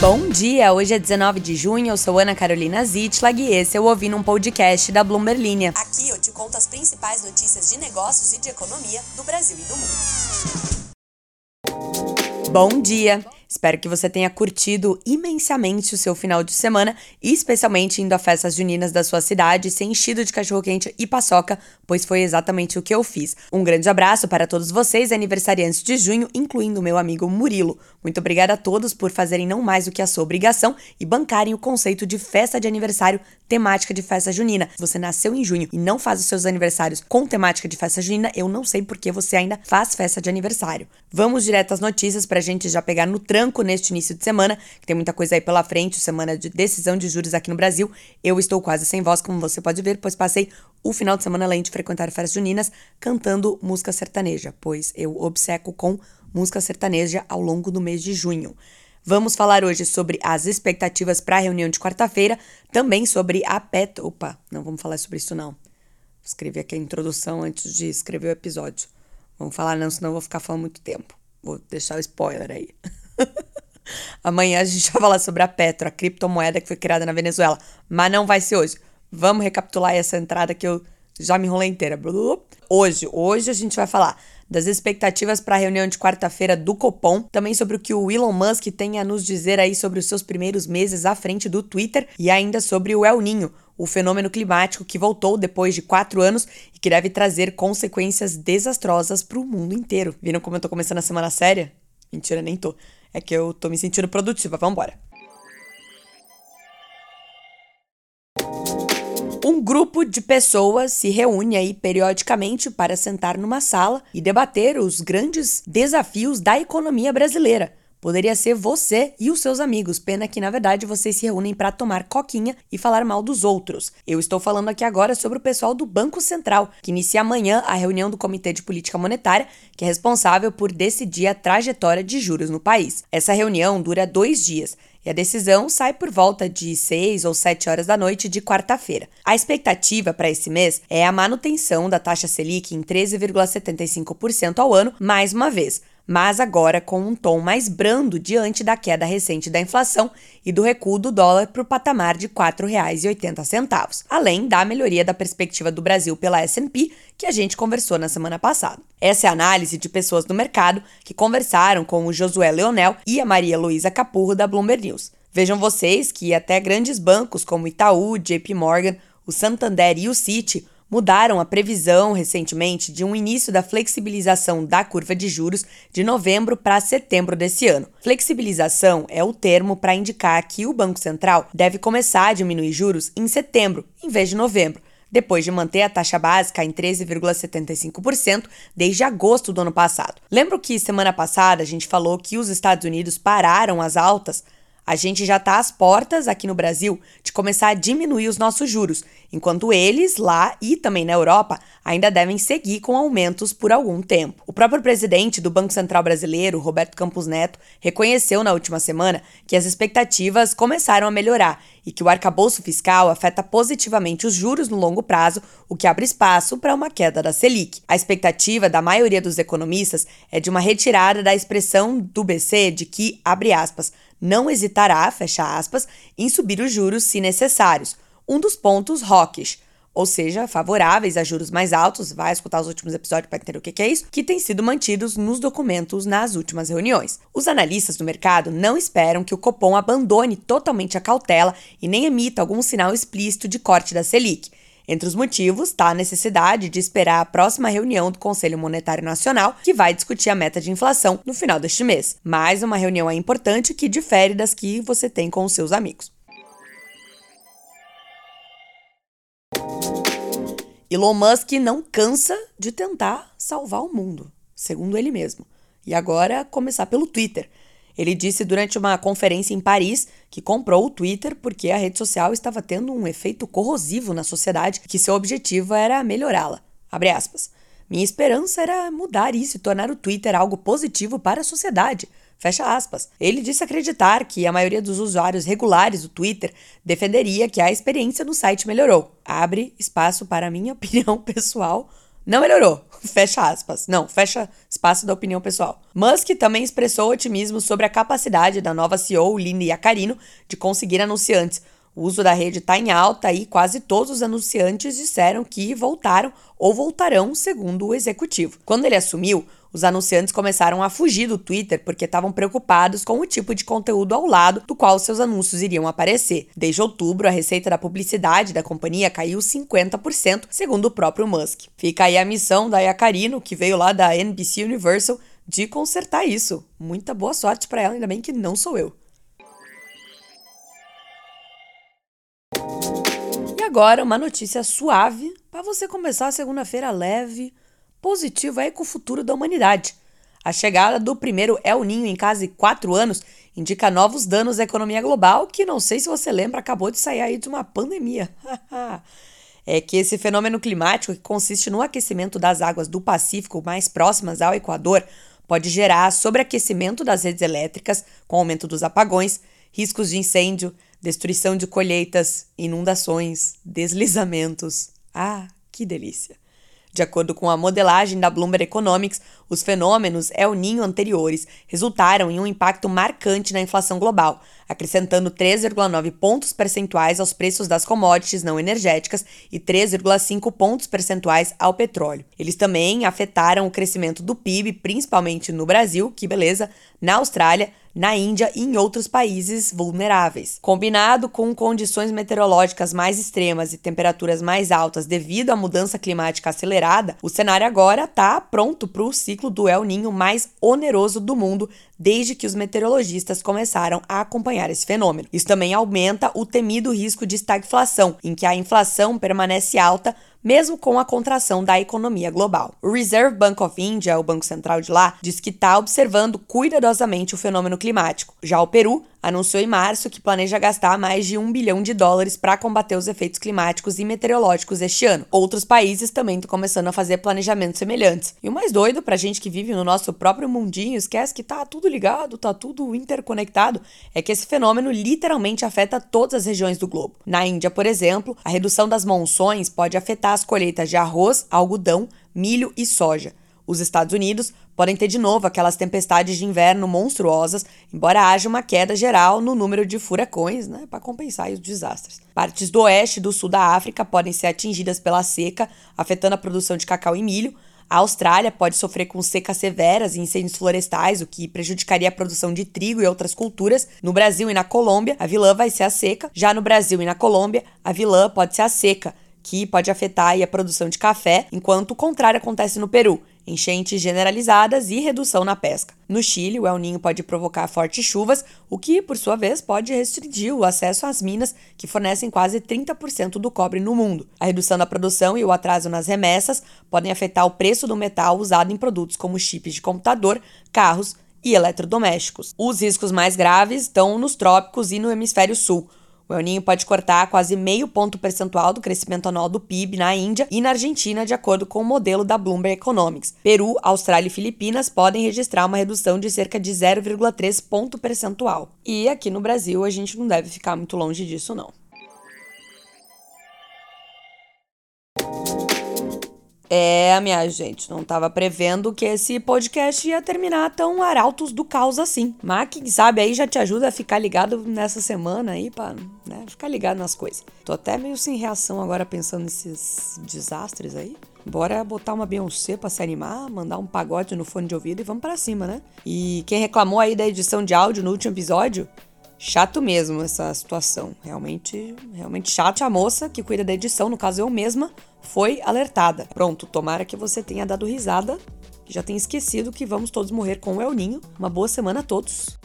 Bom dia, hoje é 19 de junho, eu sou Ana Carolina Zitlag e esse é o Ouvindo um Podcast da Bloomberg Linha. Aqui eu te conto as principais notícias de negócios e de economia do Brasil e do mundo. Bom dia! Espero que você tenha curtido imensamente o seu final de semana, especialmente indo a festas juninas da sua cidade, se enchido de cachorro-quente e paçoca, pois foi exatamente o que eu fiz. Um grande abraço para todos vocês, aniversariantes de junho, incluindo meu amigo Murilo. Muito obrigada a todos por fazerem não mais do que a sua obrigação e bancarem o conceito de festa de aniversário temática de festa junina. Se você nasceu em junho e não faz os seus aniversários com temática de festa junina, eu não sei por que você ainda faz festa de aniversário. Vamos direto às notícias para a gente já pegar no trânsito neste início de semana, que tem muita coisa aí pela frente, semana de decisão de juros aqui no Brasil. Eu estou quase sem voz, como você pode ver, pois passei o final de semana, além de frequentar festas juninas, cantando música sertaneja, pois eu obceco com música sertaneja ao longo do mês de junho. Vamos falar hoje sobre as expectativas para a reunião de quarta-feira, também sobre a PET. Opa, não vamos falar sobre isso não. Escrevi aqui a introdução antes de escrever o episódio. Vamos falar não, senão eu vou ficar falando muito tempo. Vou deixar o spoiler aí. Amanhã a gente vai falar sobre a Petro, a criptomoeda que foi criada na Venezuela. Mas não vai ser hoje. Vamos recapitular essa entrada que eu já me enrolei inteira. Hoje, hoje a gente vai falar das expectativas para a reunião de quarta-feira do Copom, também sobre o que o Elon Musk tem a nos dizer aí sobre os seus primeiros meses à frente do Twitter e ainda sobre o El Ninho, o fenômeno climático que voltou depois de quatro anos e que deve trazer consequências desastrosas para o mundo inteiro. Viram como eu tô começando a semana séria? Mentira, nem tô. É que eu tô me sentindo produtiva. Vambora. Um grupo de pessoas se reúne aí periodicamente para sentar numa sala e debater os grandes desafios da economia brasileira. Poderia ser você e os seus amigos, pena que na verdade vocês se reúnem para tomar coquinha e falar mal dos outros. Eu estou falando aqui agora sobre o pessoal do Banco Central, que inicia amanhã a reunião do Comitê de Política Monetária, que é responsável por decidir a trajetória de juros no país. Essa reunião dura dois dias. E a decisão sai por volta de 6 ou 7 horas da noite de quarta-feira. A expectativa para esse mês é a manutenção da taxa Selic em 13,75% ao ano, mais uma vez, mas agora com um tom mais brando diante da queda recente da inflação e do recuo do dólar para o patamar de R$ 4,80, além da melhoria da perspectiva do Brasil pela S&P, que a gente conversou na semana passada. Essa é a análise de pessoas do mercado que conversaram com o Josué Leonel e a Maria Luísa Capurro da Bloomberg News. Vejam vocês que até grandes bancos como Itaú, JP Morgan, o Santander e o Citi mudaram a previsão recentemente de um início da flexibilização da curva de juros de novembro para setembro desse ano. Flexibilização é o termo para indicar que o Banco Central deve começar a diminuir juros em setembro, em vez de novembro depois de manter a taxa básica em 13,75% desde agosto do ano passado. Lembro que semana passada a gente falou que os Estados Unidos pararam as altas a gente já está às portas aqui no Brasil de começar a diminuir os nossos juros, enquanto eles, lá e também na Europa, ainda devem seguir com aumentos por algum tempo. O próprio presidente do Banco Central Brasileiro, Roberto Campos Neto, reconheceu na última semana que as expectativas começaram a melhorar e que o arcabouço fiscal afeta positivamente os juros no longo prazo, o que abre espaço para uma queda da Selic. A expectativa da maioria dos economistas é de uma retirada da expressão do BC de que, abre aspas, não hesitará, fecha aspas, em subir os juros se necessários. Um dos pontos hawkish, ou seja, favoráveis a juros mais altos, vai escutar os últimos episódios para entender o que é isso, que têm sido mantidos nos documentos nas últimas reuniões. Os analistas do mercado não esperam que o Copom abandone totalmente a cautela e nem emita algum sinal explícito de corte da Selic. Entre os motivos está a necessidade de esperar a próxima reunião do Conselho Monetário Nacional, que vai discutir a meta de inflação no final deste mês. Mais uma reunião é importante que difere das que você tem com os seus amigos. Elon Musk não cansa de tentar salvar o mundo, segundo ele mesmo. E agora começar pelo Twitter. Ele disse durante uma conferência em Paris que comprou o Twitter porque a rede social estava tendo um efeito corrosivo na sociedade, que seu objetivo era melhorá-la. Minha esperança era mudar isso e tornar o Twitter algo positivo para a sociedade. Fecha aspas. Ele disse acreditar que a maioria dos usuários regulares do Twitter defenderia que a experiência no site melhorou. Abre espaço para minha opinião pessoal Não melhorou. Fecha aspas. Não, fecha espaço da opinião pessoal. Musk também expressou otimismo sobre a capacidade da nova CEO, Linda Yacarino, de conseguir anunciantes. O uso da rede está em alta e quase todos os anunciantes disseram que voltaram ou voltarão, segundo o executivo. Quando ele assumiu, os anunciantes começaram a fugir do Twitter porque estavam preocupados com o tipo de conteúdo ao lado do qual seus anúncios iriam aparecer. Desde outubro, a receita da publicidade da companhia caiu 50%, segundo o próprio Musk. Fica aí a missão da Yacarino, que veio lá da NBC Universal, de consertar isso. Muita boa sorte para ela, ainda bem que não sou eu. E agora, uma notícia suave para você começar a segunda-feira leve com o futuro da humanidade. A chegada do primeiro El Ninho em quase quatro anos indica novos danos à economia global, que não sei se você lembra, acabou de sair aí de uma pandemia. é que esse fenômeno climático, que consiste no aquecimento das águas do Pacífico mais próximas ao Equador, pode gerar sobreaquecimento das redes elétricas, com aumento dos apagões, riscos de incêndio, destruição de colheitas, inundações, deslizamentos. Ah, que delícia! De acordo com a modelagem da Bloomberg Economics, os fenômenos El Ninho anteriores resultaram em um impacto marcante na inflação global, acrescentando 3,9 pontos percentuais aos preços das commodities não energéticas e 3,5 pontos percentuais ao petróleo. Eles também afetaram o crescimento do PIB, principalmente no Brasil, que beleza, na Austrália, na Índia e em outros países vulneráveis. Combinado com condições meteorológicas mais extremas e temperaturas mais altas devido à mudança climática acelerada, o cenário agora está pronto para o ciclo do El Ninho mais oneroso do mundo desde que os meteorologistas começaram a acompanhar esse fenômeno. Isso também aumenta o temido risco de estagflação, em que a inflação permanece alta mesmo com a contração da economia global. O Reserve Bank of India, o Banco Central de lá, diz que está observando cuidadosamente o fenômeno climático. Já o Peru anunciou em março que planeja gastar mais de um bilhão de dólares para combater os efeitos climáticos e meteorológicos este ano. Outros países também estão começando a fazer planejamentos semelhantes. E o mais doido pra gente que vive no nosso próprio mundinho, esquece que tá tudo ligado, tá tudo interconectado, é que esse fenômeno literalmente afeta todas as regiões do globo. Na Índia, por exemplo, a redução das monções pode afetar as colheitas de arroz, algodão, milho e soja. Os Estados Unidos podem ter de novo aquelas tempestades de inverno monstruosas, embora haja uma queda geral no número de furacões, né, para compensar os desastres. Partes do oeste e do sul da África podem ser atingidas pela seca, afetando a produção de cacau e milho. A Austrália pode sofrer com secas severas e incêndios florestais, o que prejudicaria a produção de trigo e outras culturas. No Brasil e na Colômbia, a vilã vai ser a seca. Já no Brasil e na Colômbia, a vilã pode ser a seca, que pode afetar a produção de café, enquanto o contrário acontece no Peru enchentes generalizadas e redução na pesca. No Chile, o El Ninho pode provocar fortes chuvas, o que, por sua vez, pode restringir o acesso às minas que fornecem quase 30% do cobre no mundo. A redução da produção e o atraso nas remessas podem afetar o preço do metal usado em produtos como chips de computador, carros e eletrodomésticos. Os riscos mais graves estão nos trópicos e no hemisfério sul. O El Ninho pode cortar quase meio ponto percentual do crescimento anual do PIB na Índia e na Argentina, de acordo com o modelo da Bloomberg Economics. Peru, Austrália e Filipinas podem registrar uma redução de cerca de 0,3 ponto percentual. E aqui no Brasil a gente não deve ficar muito longe disso, não. É, minha gente, não tava prevendo que esse podcast ia terminar tão arautos do caos assim. Mas quem sabe aí já te ajuda a ficar ligado nessa semana aí pra né, ficar ligado nas coisas. Tô até meio sem reação agora pensando nesses desastres aí. Bora botar uma Beyoncé pra se animar, mandar um pagode no fone de ouvido e vamos para cima, né? E quem reclamou aí da edição de áudio no último episódio, chato mesmo essa situação. Realmente, realmente chato. A moça que cuida da edição, no caso eu mesma, foi alertada. Pronto, tomara que você tenha dado risada, já tenha esquecido que vamos todos morrer com o El Ninho. Uma boa semana a todos.